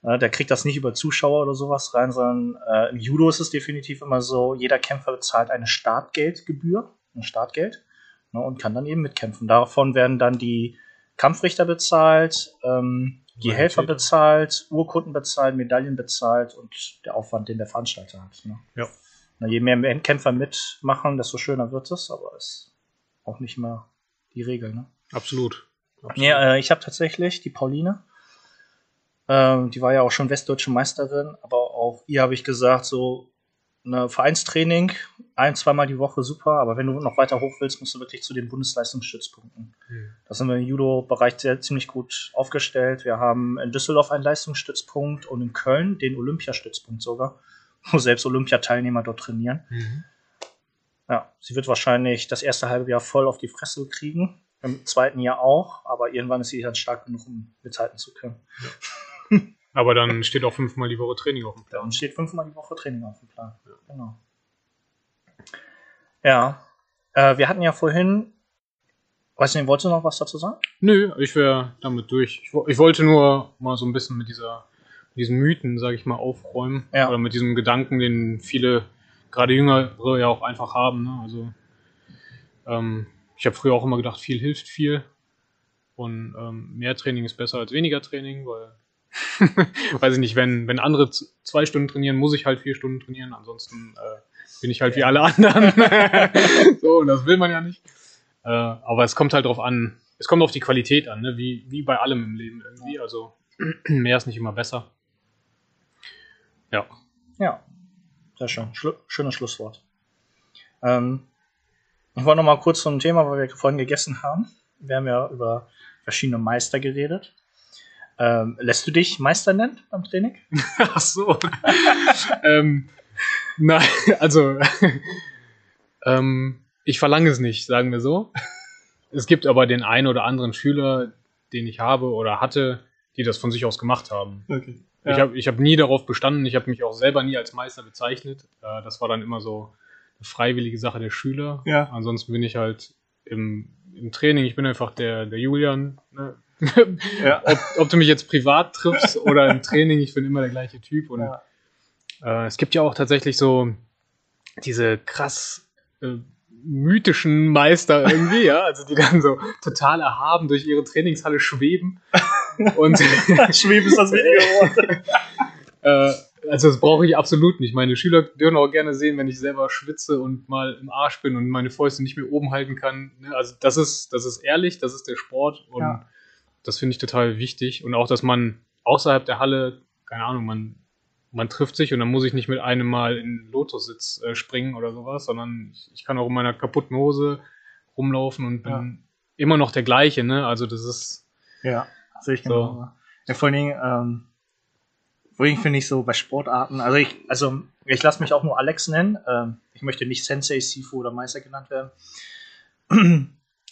Äh, der kriegt das nicht über Zuschauer oder sowas rein, sondern äh, im Judo ist es definitiv immer so, jeder Kämpfer bezahlt eine Startgeldgebühr, ein Startgeld, ne, und kann dann eben mitkämpfen. Davon werden dann die Kampfrichter bezahlt, ähm, die. Helfer bezahlt, Urkunden bezahlt, Medaillen bezahlt und der Aufwand, den der Veranstalter hat. Ne? Ja. Na, je mehr Kämpfer mitmachen, desto schöner wird es, aber ist auch nicht immer die Regel. Ne? Absolut. Absolut. Ja, äh, ich habe tatsächlich die Pauline. Ähm, die war ja auch schon westdeutsche Meisterin, aber auch ihr habe ich gesagt, so eine Vereinstraining, ein, zweimal die Woche super, aber wenn du noch weiter hoch willst, musst du wirklich zu den Bundesleistungsstützpunkten. Hm. Da sind wir im Judo-Bereich sehr ziemlich gut aufgestellt. Wir haben in Düsseldorf einen Leistungsstützpunkt und in Köln den Olympiastützpunkt sogar, [LAUGHS] wo selbst Olympiateilnehmer dort trainieren. Mhm. Ja, sie wird wahrscheinlich das erste halbe Jahr voll auf die Fresse kriegen, im zweiten Jahr auch, aber irgendwann ist sie dann stark genug, um mithalten zu können. [LAUGHS] Aber dann steht auch fünfmal die Woche Training auf dem Plan. uns steht fünfmal die Woche Training auf dem Plan. Genau. Ja, äh, wir hatten ja vorhin, weiß nicht, wolltest du noch was dazu sagen? Nö, ich wäre damit durch. Ich, ich wollte nur mal so ein bisschen mit dieser, mit diesen Mythen, sage ich mal, aufräumen. Ja. Oder mit diesem Gedanken, den viele, gerade Jüngere ja auch einfach haben. Ne? Also ähm, ich habe früher auch immer gedacht, viel hilft viel. Und ähm, mehr Training ist besser als weniger Training, weil, [LAUGHS] weiß ich nicht, wenn, wenn andere zwei Stunden trainieren, muss ich halt vier Stunden trainieren. Ansonsten äh, bin ich halt wie alle anderen. [LAUGHS] so, und das will man ja nicht. Äh, aber es kommt halt drauf an, es kommt auf die Qualität an, ne? wie, wie bei allem im Leben irgendwie. Also [CLEARS THROAT] mehr ist nicht immer besser. Ja. Ja, sehr schön. Schlu schönes Schlusswort. Ähm, ich wollte noch mal kurz zum Thema, weil wir vorhin gegessen haben. Wir haben ja über verschiedene Meister geredet. Ähm, lässt du dich Meister nennen beim Training? [LAUGHS] Ach so. ähm, nein, [LAUGHS] also [LAUGHS] ähm, ich verlange es nicht, sagen wir so. Es gibt aber den einen oder anderen Schüler, den ich habe oder hatte, die das von sich aus gemacht haben. Okay. Ich habe ich hab nie darauf bestanden, ich habe mich auch selber nie als Meister bezeichnet. Äh, das war dann immer so eine freiwillige Sache der Schüler. Ja. Ansonsten bin ich halt im, im Training, ich bin einfach der, der Julian. Ne? Ja. [LAUGHS] ob, ob du mich jetzt privat triffst oder im Training, ich bin immer der gleiche Typ. Und Ja. äh, es gibt ja auch tatsächlich so diese krass äh, mythischen Meister irgendwie, ja, also die dann so total erhaben durch ihre Trainingshalle schweben. [LAUGHS] Und [LAUGHS] Schweben ist das Wort. äh, also das brauche ich absolut nicht. Meine Schüler dürfen auch gerne sehen, wenn ich selber schwitze und mal im Arsch bin und meine Fäuste nicht mehr oben halten kann. Ne? Also das ist, das ist ehrlich, das ist der Sport und Ja. Das finde ich total wichtig. Und auch, dass man außerhalb der Halle, keine Ahnung, man, man trifft sich und dann muss ich nicht mit einem Mal in Lotussitz äh, springen oder sowas, sondern ich, ich kann auch in meiner kaputten Hose rumlaufen und bin Ja. immer noch der gleiche. Ne? Also das ist Ja, sehe ich So. genau. Ja, vor allen Dingen, ähm, vor allen Dingen finde ich so bei Sportarten, also ich, also ich lasse mich auch nur Alex nennen. Ähm, ich möchte nicht Sensei, Sifu oder Meister genannt werden.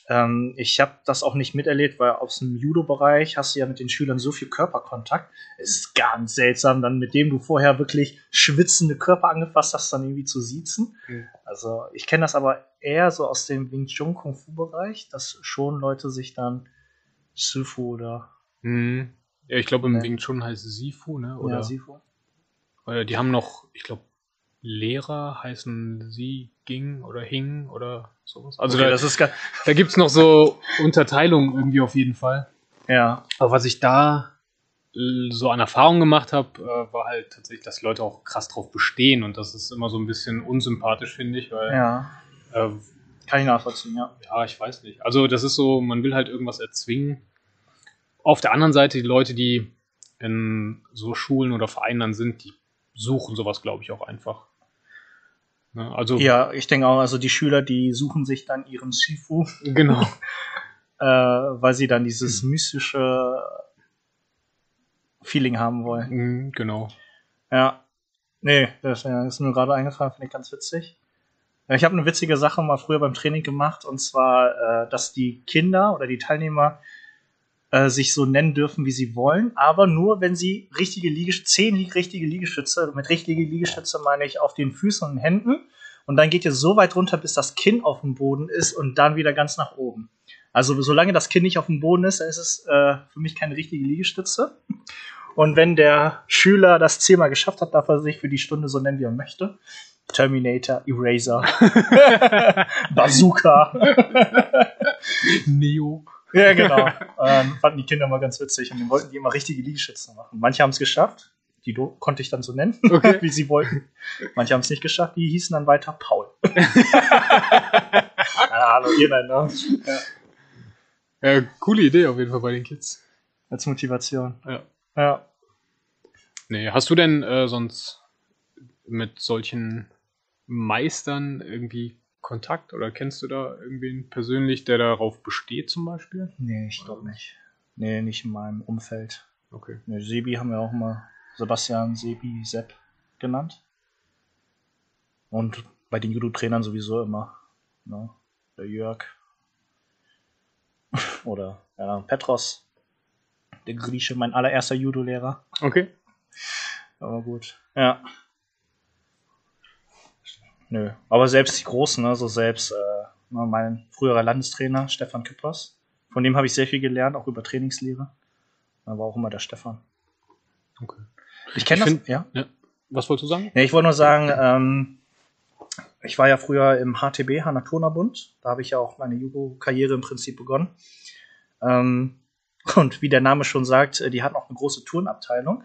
Ähm, ich habe das auch nicht miterlebt, weil aus dem Judo-Bereich hast du ja mit den Schülern so viel Körperkontakt. Es ist ganz seltsam, dann mit dem du vorher wirklich schwitzende Körper angefasst hast, dann irgendwie zu siezen. Mhm. Also ich kenne das aber eher so aus dem Wing Chun Kung Fu Bereich, dass schon Leute sich dann Sifu oder Mhm. Ja, ich glaube, im Nee. Wing Chun heißt es Sifu, ne? Oder ja, Sifu. äh, die haben noch, ich glaube, Lehrer heißen Sie Ging oder Hing oder sowas. Also okay, da, das ist da gibt es noch so Unterteilungen irgendwie auf jeden Fall. ja, Aber was ich da äh, so an Erfahrung gemacht habe, äh, war halt tatsächlich, dass Leute auch krass drauf bestehen und das ist immer so ein bisschen unsympathisch, finde ich, weil ja, äh, kann ich nachvollziehen, ja. ja, ich weiß nicht. Also das ist so, man will halt irgendwas erzwingen. Auf der anderen Seite, die Leute, die in so Schulen oder Vereinen dann sind, die suchen sowas, glaube ich, auch einfach. Ne? Also, Ja, ich denke auch, also die Schüler, die suchen sich dann ihren Shifu, genau. [LAUGHS] äh, weil sie dann dieses mystische Feeling haben wollen. Mhm, genau. Ja. Nee, das ist mir gerade eingefallen, finde ich ganz witzig. Ich habe eine witzige Sache mal früher beim Training gemacht, und zwar, äh, dass die Kinder oder die Teilnehmer äh, sich so nennen dürfen, wie sie wollen, aber nur, wenn sie richtige Liegestütze, zehn richtige Liegestütze, mit richtige Liegestütze meine ich auf den Füßen und Händen, und dann geht ihr so weit runter, bis das Kinn auf dem Boden ist und dann wieder ganz nach oben. Also solange das Kinn nicht auf dem Boden ist, dann ist es äh, für mich keine richtige Liegestütze. Und wenn der Schüler das zehnmal geschafft hat, darf er sich für die Stunde so nennen, wie er möchte. Terminator, Eraser, [LAUGHS] [LAUGHS] Bazooka. Neo. Ja, genau. [LAUGHS] Ähm, fanden die Kinder mal ganz witzig und dann wollten die immer richtige Liegestütze machen. Manche haben es geschafft. Die do- konnte ich dann so nennen, [LAUGHS] Okay. wie sie wollten. Manche haben es nicht geschafft. Die hießen dann weiter Paul. [LAUGHS] Keine Ahnung, ihr nennt, ne? Ja, coole Idee auf jeden Fall bei den Kids. Als Motivation. Ja. Ja. Nee, hast du denn äh, sonst mit solchen Meistern irgendwie Kontakt oder kennst du da irgendwen persönlich, der darauf besteht zum Beispiel? Nee, ich glaube nicht. Nee, nicht in meinem Umfeld. Okay. Nee, Sebi haben wir auch mal Sebastian, Sebi, Sepp genannt. Und bei den Judo-Trainern sowieso immer. Ne? Der Jörg. [LAUGHS] Oder ja, Petros. Der Grieche, mein allererster Judo-Lehrer. Okay. Aber gut. Ja. Nö. Aber selbst die Großen, ne, so selbst äh, ne, mein früherer Landestrainer, Stefan Küppers. Von dem habe ich sehr viel gelernt, auch über Trainingslehre. Da war auch immer der Stefan. okay. Ich kenne das, find- ja. Ja. Was wolltest du sagen? Ja, ich wollte nur sagen, ähm, ich war ja früher im HTB, Hanatona Bund. Da habe ich ja auch meine Judo-Karriere im Prinzip begonnen. Ähm, und wie der Name schon sagt, äh, die hatten auch eine große Turnabteilung.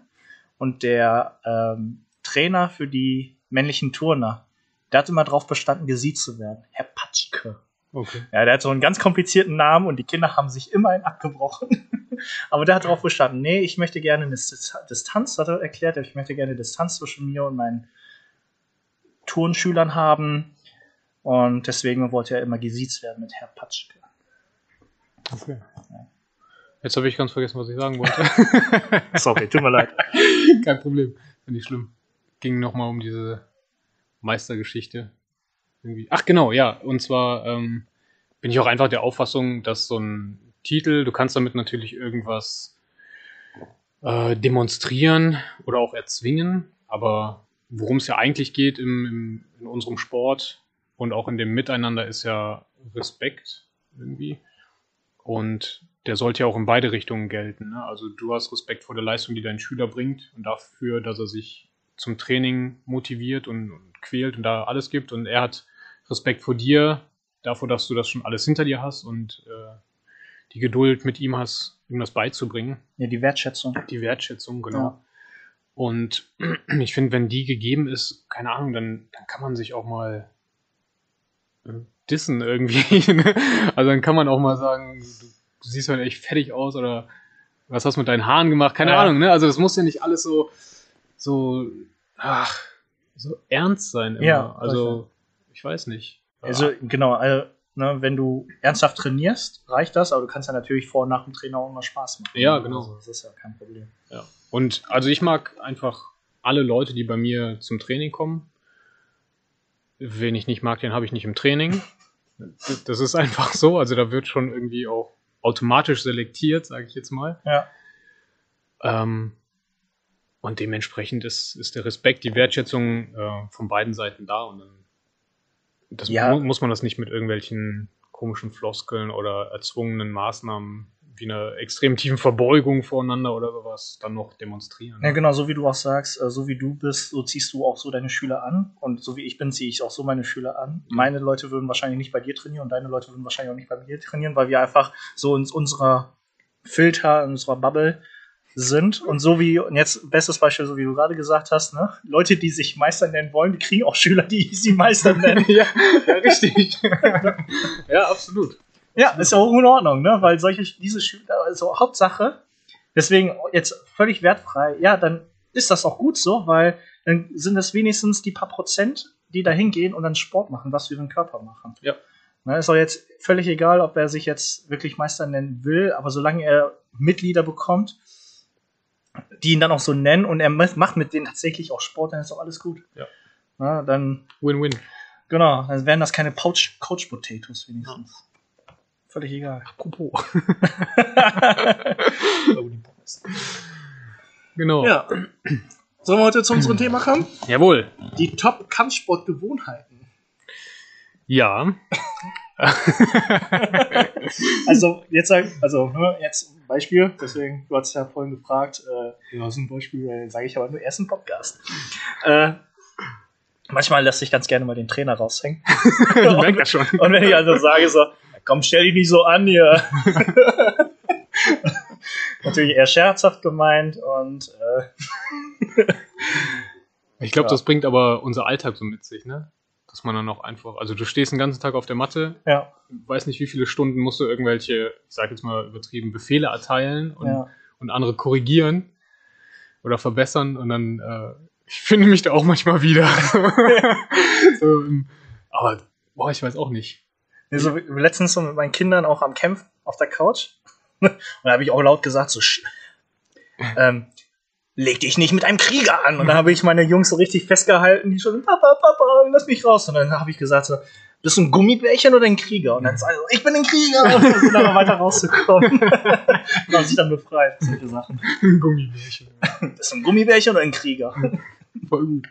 Und der ähm, Trainer für die männlichen Turner, der hat immer darauf bestanden, gesiezt zu werden. Herr Patschke. Okay. Ja, der hat so einen ganz komplizierten Namen und die Kinder haben sich immer einen abgebrochen. [LAUGHS] Aber der hat darauf bestanden, nee, ich möchte gerne eine Dis- Distanz, hat er erklärt, ich möchte gerne Distanz zwischen mir und meinen Turnschülern haben. Und deswegen wollte er immer gesiezt werden mit Herr Patschke. okay. Jetzt habe ich ganz vergessen, was ich sagen wollte. [LAUGHS] Sorry, tut mir leid. Kein Problem. Ist nicht schlimm. Ging nochmal um diese Meistergeschichte. Irgendwie. Ach genau, ja. Und zwar ähm, bin ich auch einfach der Auffassung, dass so ein Titel, du kannst damit natürlich irgendwas äh, demonstrieren oder auch erzwingen, aber worum es ja eigentlich geht im, im, in unserem Sport und auch in dem Miteinander ist ja Respekt irgendwie. Und der sollte ja auch in beide Richtungen gelten. Ne? Also du hast Respekt vor der Leistung, die dein Schüler bringt und dafür, dass er sich zum Training motiviert und, und quält und da alles gibt. Und er hat Respekt vor dir, davor, dass du das schon alles hinter dir hast und äh, die Geduld mit ihm hast, ihm das beizubringen. Ja, die Wertschätzung. Die Wertschätzung, genau. Ja. Und [CLEARS THROAT] ich finde, wenn die gegeben ist, keine Ahnung, dann, dann kann man sich auch mal äh, dissen irgendwie. ne? [LAUGHS] also dann kann man auch mal sagen, du, du siehst halt echt fertig aus oder was hast du mit deinen Haaren gemacht? Keine Ja. Ahnung, ne? Also das muss ja nicht alles so, so, ach, so ernst sein immer. Ja, also, ich weiß nicht. Also, genau, also, ne, wenn du ernsthaft trainierst, reicht das, aber du kannst ja natürlich vor und nach dem Trainer auch immer Spaß machen. Ja, genau. Also, das ist ja kein Problem. Ja. Und also ich mag einfach alle Leute, die bei mir zum Training kommen. Wen ich nicht mag, den habe ich nicht im Training. Das- [LAUGHS] Das ist einfach so. Also da wird schon irgendwie auch automatisch selektiert, sage ich jetzt mal. Ja. Ähm, und dementsprechend ist, ist der Respekt, die Wertschätzung äh, von beiden Seiten da. Und dann das Ja. mu muss man das nicht mit irgendwelchen komischen Floskeln oder erzwungenen Maßnahmen wie einer extrem tiefen Verbeugung voreinander oder sowas dann noch demonstrieren. Ja, genau, so wie du auch sagst, äh, so wie du bist, so ziehst du auch so deine Schüler an. Und so wie ich bin, ziehe ich auch so meine Schüler an. Meine Leute würden wahrscheinlich nicht bei dir trainieren und deine Leute würden wahrscheinlich auch nicht bei mir trainieren, weil wir einfach so in unserer Filter, in unserer Bubble sind. Und so wie, und jetzt bestes Beispiel, so wie du gerade gesagt hast, ne? Leute, die sich Meister nennen wollen, die kriegen auch Schüler, die [LAUGHS] sie Meister nennen. [LAUGHS] ja, ja, richtig. [LAUGHS] ja, absolut. Ja, ist ja auch in Ordnung, ne? Weil solche, diese Schüler, also Hauptsache, deswegen jetzt völlig wertfrei, ja, dann ist das auch gut so, weil dann sind es wenigstens die paar Prozent, die da hingehen und dann Sport machen, was für den Körper machen. Ja. Na, ist auch jetzt völlig egal, ob er sich jetzt wirklich Meister nennen will, aber solange er Mitglieder bekommt, die ihn dann auch so nennen und er macht mit denen tatsächlich auch Sport, dann ist doch alles gut. Ja. Na, dann, Win-win. genau, dann wären das keine Pouch, Couch Potatoes wenigstens. Völlig egal. Apropos. [LAUGHS] genau. Ja. Sollen wir heute zu unserem Thema kommen? Jawohl. Die Top-Kampfsportgewohnheiten. Ja. [LAUGHS] [LAUGHS] Also, jetzt also, ne, jetzt ein Beispiel, deswegen, du hast ja vorhin gefragt, äh, ja, ist ein Beispiel, äh, sage ich aber nur erst im Podcast. Äh, manchmal lässt sich ganz gerne mal den Trainer raushängen. [LAUGHS] ich merke das schon. Und wenn ich also sage so, komm, stell dich nicht so an hier. [LAUGHS] Natürlich eher scherzhaft gemeint und äh, Ich glaube, Ja. das bringt aber unser Alltag so mit sich, ne? Dass man dann auch einfach, also du stehst den ganzen Tag auf der Matte, ja, weiß nicht, wie viele Stunden musst du irgendwelche, ich sag jetzt mal übertrieben, Befehle erteilen und, ja. und andere korrigieren oder verbessern und dann, äh, ich finde mich da auch manchmal wieder. [LAUGHS] so, ähm, aber, boah, ich weiß auch nicht. Nee, so letztens so mit meinen Kindern auch am Kämpfen auf der Couch. [LAUGHS] Und da habe ich auch laut gesagt, so, ähm, leg dich nicht mit einem Krieger an. Und dann habe ich meine Jungs so richtig festgehalten, die schon, Papa, Papa, lass mich raus. Und dann habe ich gesagt, so, bist du ein Gummibärchen oder ein Krieger? Und dann sagen sie, ich bin ein Krieger. Und dann sind aber weiter rauszukommen. und [LAUGHS] haben sich dann befreit, solche Sachen. Gummibärchen. Bist du ein Gummibärchen oder ein Krieger? Voll gut.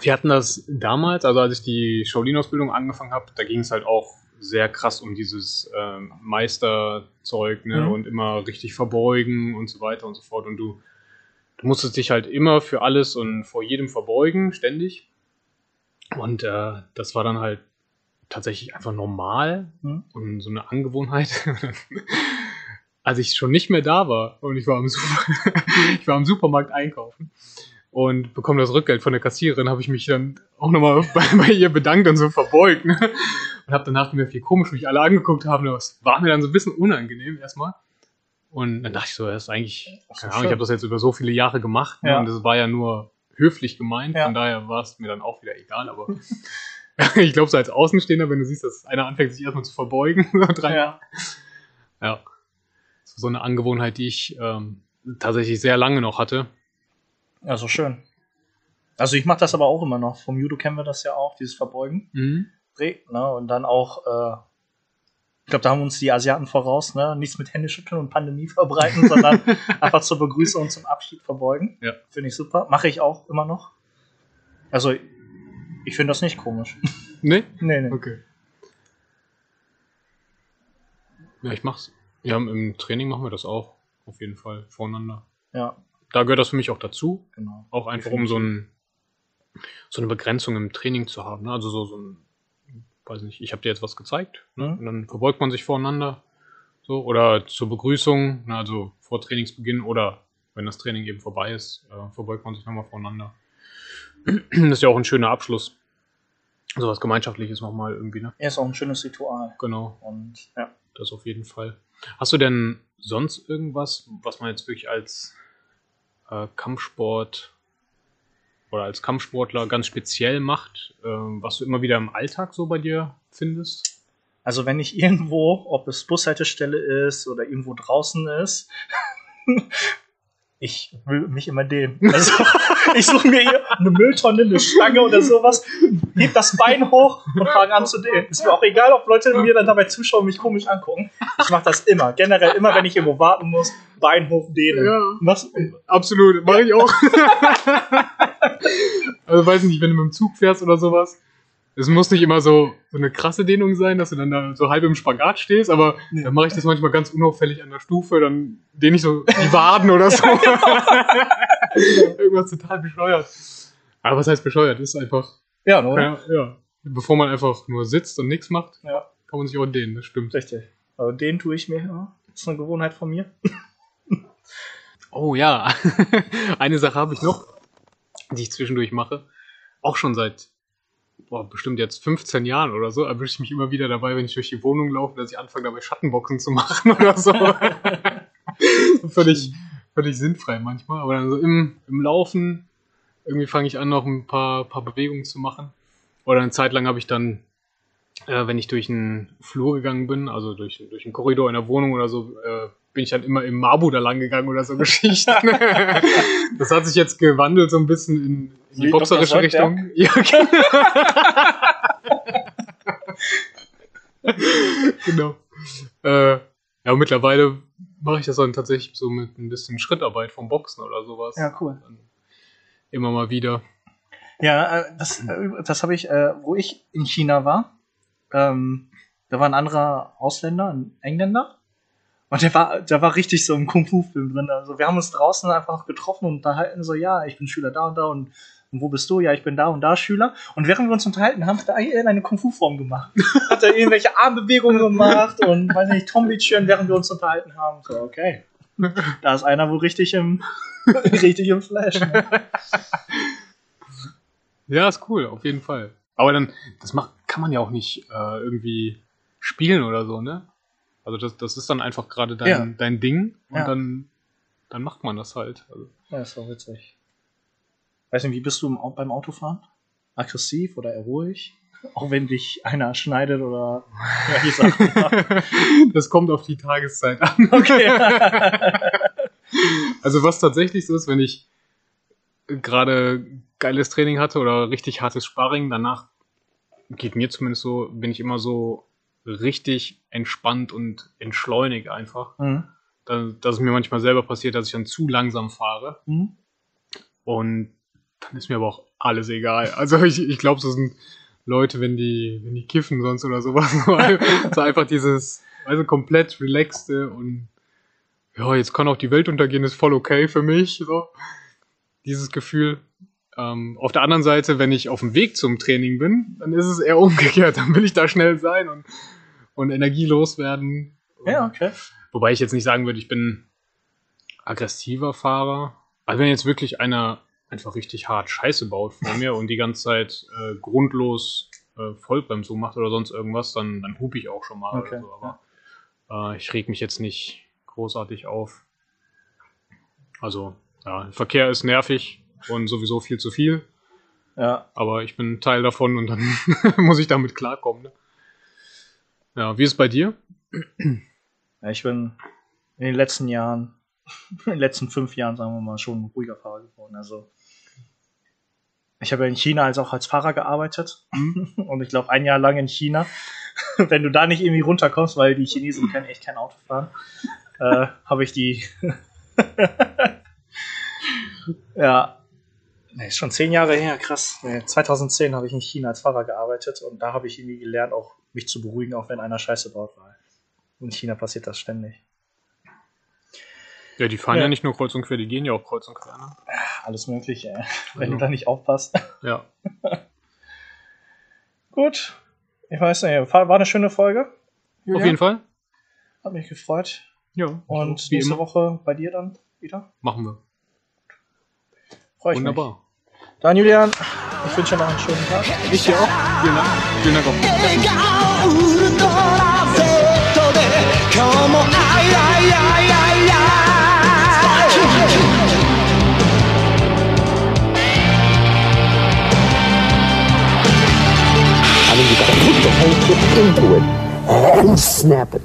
Wir hatten das damals, also als ich die Shaolin-Ausbildung angefangen habe, da ging es halt auch sehr krass um dieses ähm, Meisterzeug ne? Mhm. und immer richtig verbeugen und so weiter und so fort. Und du, du musstest dich halt immer für alles und vor jedem verbeugen, ständig. Und äh, das war dann halt tatsächlich einfach normal Mhm. und so eine Angewohnheit. [LAUGHS] Als ich schon nicht mehr da war und ich war im, Super [LAUGHS] ich war im Supermarkt einkaufen und bekomme das Rückgeld von der Kassiererin, habe ich mich dann auch nochmal [LAUGHS] bei, bei ihr bedankt und so verbeugt. Ne? Und habe danach mir viel komisch, mich alle angeguckt haben. Das war mir dann so ein bisschen unangenehm erstmal. Und dann dachte ich so, das ist eigentlich, keine Ahnung, ich habe das jetzt über so viele Jahre gemacht ne? Ja. und das war ja nur höflich gemeint, Ja. von daher war es mir dann auch wieder egal, aber [LAUGHS] ich glaube, so als Außenstehender, wenn du siehst, dass einer anfängt, sich erstmal zu verbeugen, [LAUGHS] Ja. ja. Das war so eine Angewohnheit, die ich ähm, tatsächlich sehr lange noch hatte. Ja, so schön. Also ich mache das aber auch immer noch. Vom Judo kennen wir das ja auch, dieses Verbeugen. Mhm. Dreh, ne? Und dann auch, äh, ich glaube, da haben uns die Asiaten voraus, ne? Nichts mit Händeschütteln und Pandemie verbreiten, sondern [LAUGHS] einfach zur Begrüßung und zum Abschied verbeugen. Ja. Finde ich super. Mache ich auch immer noch. Also, ich finde das nicht komisch. [LAUGHS] Nee? nee, nee. Okay. Ja, ich mach's. Ja, im Training machen wir das auch. Auf jeden Fall voneinander. Ja, Da gehört das für mich auch dazu. genau. Auch einfach, um so, ein, so eine Begrenzung im Training zu haben. Ne? Also so, so ein, weiß nicht, ich habe dir jetzt was gezeigt. Ne? Mhm. Und dann verbeugt man sich voreinander. So, oder zur Begrüßung, ne? also vor Trainingsbeginn oder wenn das Training eben vorbei ist, äh, verbeugt man sich nochmal voreinander. [CLEARS THROAT] das ist ja auch ein schöner Abschluss. So was Gemeinschaftliches nochmal irgendwie, ne? Ja, ist auch ein schönes Ritual. Genau, Und ja. das auf jeden Fall. Hast du denn sonst irgendwas, was man jetzt wirklich als äh, Kampfsport oder als Kampfsportler ganz speziell macht, äh, was du immer wieder im Alltag so bei dir findest? Also wenn ich irgendwo, ob es Bushaltestelle ist oder irgendwo draußen ist, [LAUGHS] ich will mich immer dehnen. Also ich suche mir hier eine Mülltonne, eine Stange oder sowas, heb das Bein hoch und fange an zu dehnen. Ist mir auch egal, ob Leute mir dann dabei zuschauen und mich komisch angucken. Ich mache das immer. Generell immer, wenn ich irgendwo warten muss, Bein hoch dehnen. Ja. Was? Absolut, mache ich auch. [LAUGHS] also weiß nicht, wenn du mit dem Zug fährst oder sowas. Es muss nicht immer so, so eine krasse Dehnung sein, dass du dann da so halb im Spagat stehst, aber Nee. dann mache ich das manchmal ganz unauffällig an der Stufe, dann dehne ich so die Waden oder so. [LAUGHS] [LAUGHS] [LAUGHS] Irgendwas total bescheuert. Aber was heißt bescheuert? Ist einfach, Ja, oder? ja, ja. Bevor man einfach nur sitzt und nichts macht, Ja, kann man sich auch dehnen, das stimmt. richtig. Aber den tue ich mir. Das ist eine Gewohnheit von mir. [LAUGHS] Oh ja, [LAUGHS] eine Sache habe ich noch, die ich zwischendurch mache. Auch schon seit boah, bestimmt jetzt 15 Jahren oder so, erwische ich mich immer wieder dabei, wenn ich durch die Wohnung laufe, dass ich anfange dabei Schattenboxen zu machen oder so. Völlig, völlig sinnfrei manchmal. Aber dann so im, im Laufen, irgendwie fange ich an, noch ein paar, paar Bewegungen zu machen. Oder eine Zeit lang habe ich dann, äh, wenn ich durch einen Flur gegangen bin, also durch, durch einen Korridor in der Wohnung oder so, äh, bin ich dann immer im Mabu da lang gegangen oder so [LAUGHS] Geschichten. [LAUGHS] das hat sich jetzt gewandelt so ein bisschen in, in die boxerische. Richtung. [LAUGHS] Ja, genau. äh, ja, mittlerweile mache ich das dann tatsächlich so mit ein bisschen Schrittarbeit vom Boxen oder sowas. Ja, cool. Immer mal wieder. Ja, äh, das, äh, das habe ich, äh, wo ich in China war. Ähm, da war ein anderer Ausländer, ein Engländer. Und der war, der war richtig so im Kung-Fu-Film drin. Also wir haben uns draußen einfach getroffen und unterhalten so, ja, ich bin Schüler da und da und, und wo bist du? Ja, ich bin da und da Schüler. Und während wir uns unterhalten haben, hat er eine Kung-Fu-Form gemacht. [LAUGHS] hat er irgendwelche Armbewegungen gemacht und, weiß nicht, Tombi-Chön, während wir uns unterhalten haben. So, okay. Da ist einer wohl richtig im, [LAUGHS] richtig im Flash. Ne? [LAUGHS] Ja, ist cool, auf jeden Fall. Aber dann, das macht, kann man ja auch nicht äh, irgendwie spielen oder so, ne? Also das, das ist dann einfach gerade dein, Ja. dein Ding und Ja. dann, dann macht man das halt. Also, Ja, ist doch witzig. Weiß nicht, wie bist du beim Autofahren? Aggressiv oder eher ruhig? Auch wenn dich einer schneidet oder ja, die [LAUGHS] Sachen. das kommt auf die Tageszeit an. Okay. [LAUGHS] Also was tatsächlich so ist, wenn ich gerade geiles Training hatte oder richtig hartes Sparring, danach geht mir zumindest so, bin ich immer so richtig entspannt und entschleunigt einfach. mhm. Da- Dass es mir manchmal selber passiert, dass ich dann zu langsam fahre. Mhm. Und dann ist mir aber auch alles egal. Also ich, ich glaube, so sind Leute, wenn die, wenn die kiffen sonst oder sowas, [LAUGHS] so ein- so einfach dieses, also komplett relaxte und ja, jetzt kann auch die Welt untergehen, ist voll okay für mich. So. Dieses Gefühl. Ähm, auf der anderen Seite, wenn ich auf dem Weg zum Training bin, dann ist es eher umgekehrt. [LAUGHS] Dann will ich da schnell sein und, und Energie loswerden. Ja, okay. Wobei ich jetzt nicht sagen würde, ich bin aggressiver Fahrer. Also wenn jetzt wirklich einer einfach richtig hart Scheiße baut vor mir und die ganze Zeit äh, grundlos äh, Vollbremsung macht oder sonst irgendwas, dann, dann hupe ich auch schon mal. Okay, so. Aber äh, ich reg mich jetzt nicht großartig auf. Also, ja, Verkehr ist nervig und sowieso viel zu viel, Ja, aber ich bin Teil davon und dann [LAUGHS] muss ich damit klarkommen. Ne? Ja, wie ist es bei dir? ja, ich bin in den letzten Jahren, [LAUGHS] in den letzten fünf Jahren, sagen wir mal, schon ein ruhiger Fahrer geworden. Also ich habe ja in China als auch als Fahrer gearbeitet [LAUGHS] und ich glaube ein Jahr lang in China. [LAUGHS] Wenn du da nicht irgendwie runterkommst, weil die Chinesen können echt kein Auto fahren, äh, [LAUGHS] habe ich die. ja. Nee, ist schon zehn Jahre her, krass. Nee, 2010 habe ich in China als Fahrer gearbeitet und da habe ich irgendwie gelernt, auch mich zu beruhigen, auch wenn einer Scheiße baut. Weil in China passiert das ständig. Ja, die fahren Ja. ja, nicht nur kreuz und quer, die gehen ja auch kreuz und quer. Ne? Alles Mögliche, wenn Also. du da nicht aufpasst. [LAUGHS] Ja. Gut. Ich weiß nicht, war eine schöne Folge. Auf jeden Fall. Hat mich gefreut. Ja. Und wie nächste immer. Woche bei dir dann wieder. Machen wir. Freue ich Wunderbar. mich. Dann Julian, ich wünsche dir noch einen schönen Tag. Ich dir auch. Vielen Dank. Vielen Dank auch. I mean, you gotta put the whole kit into it and snap it.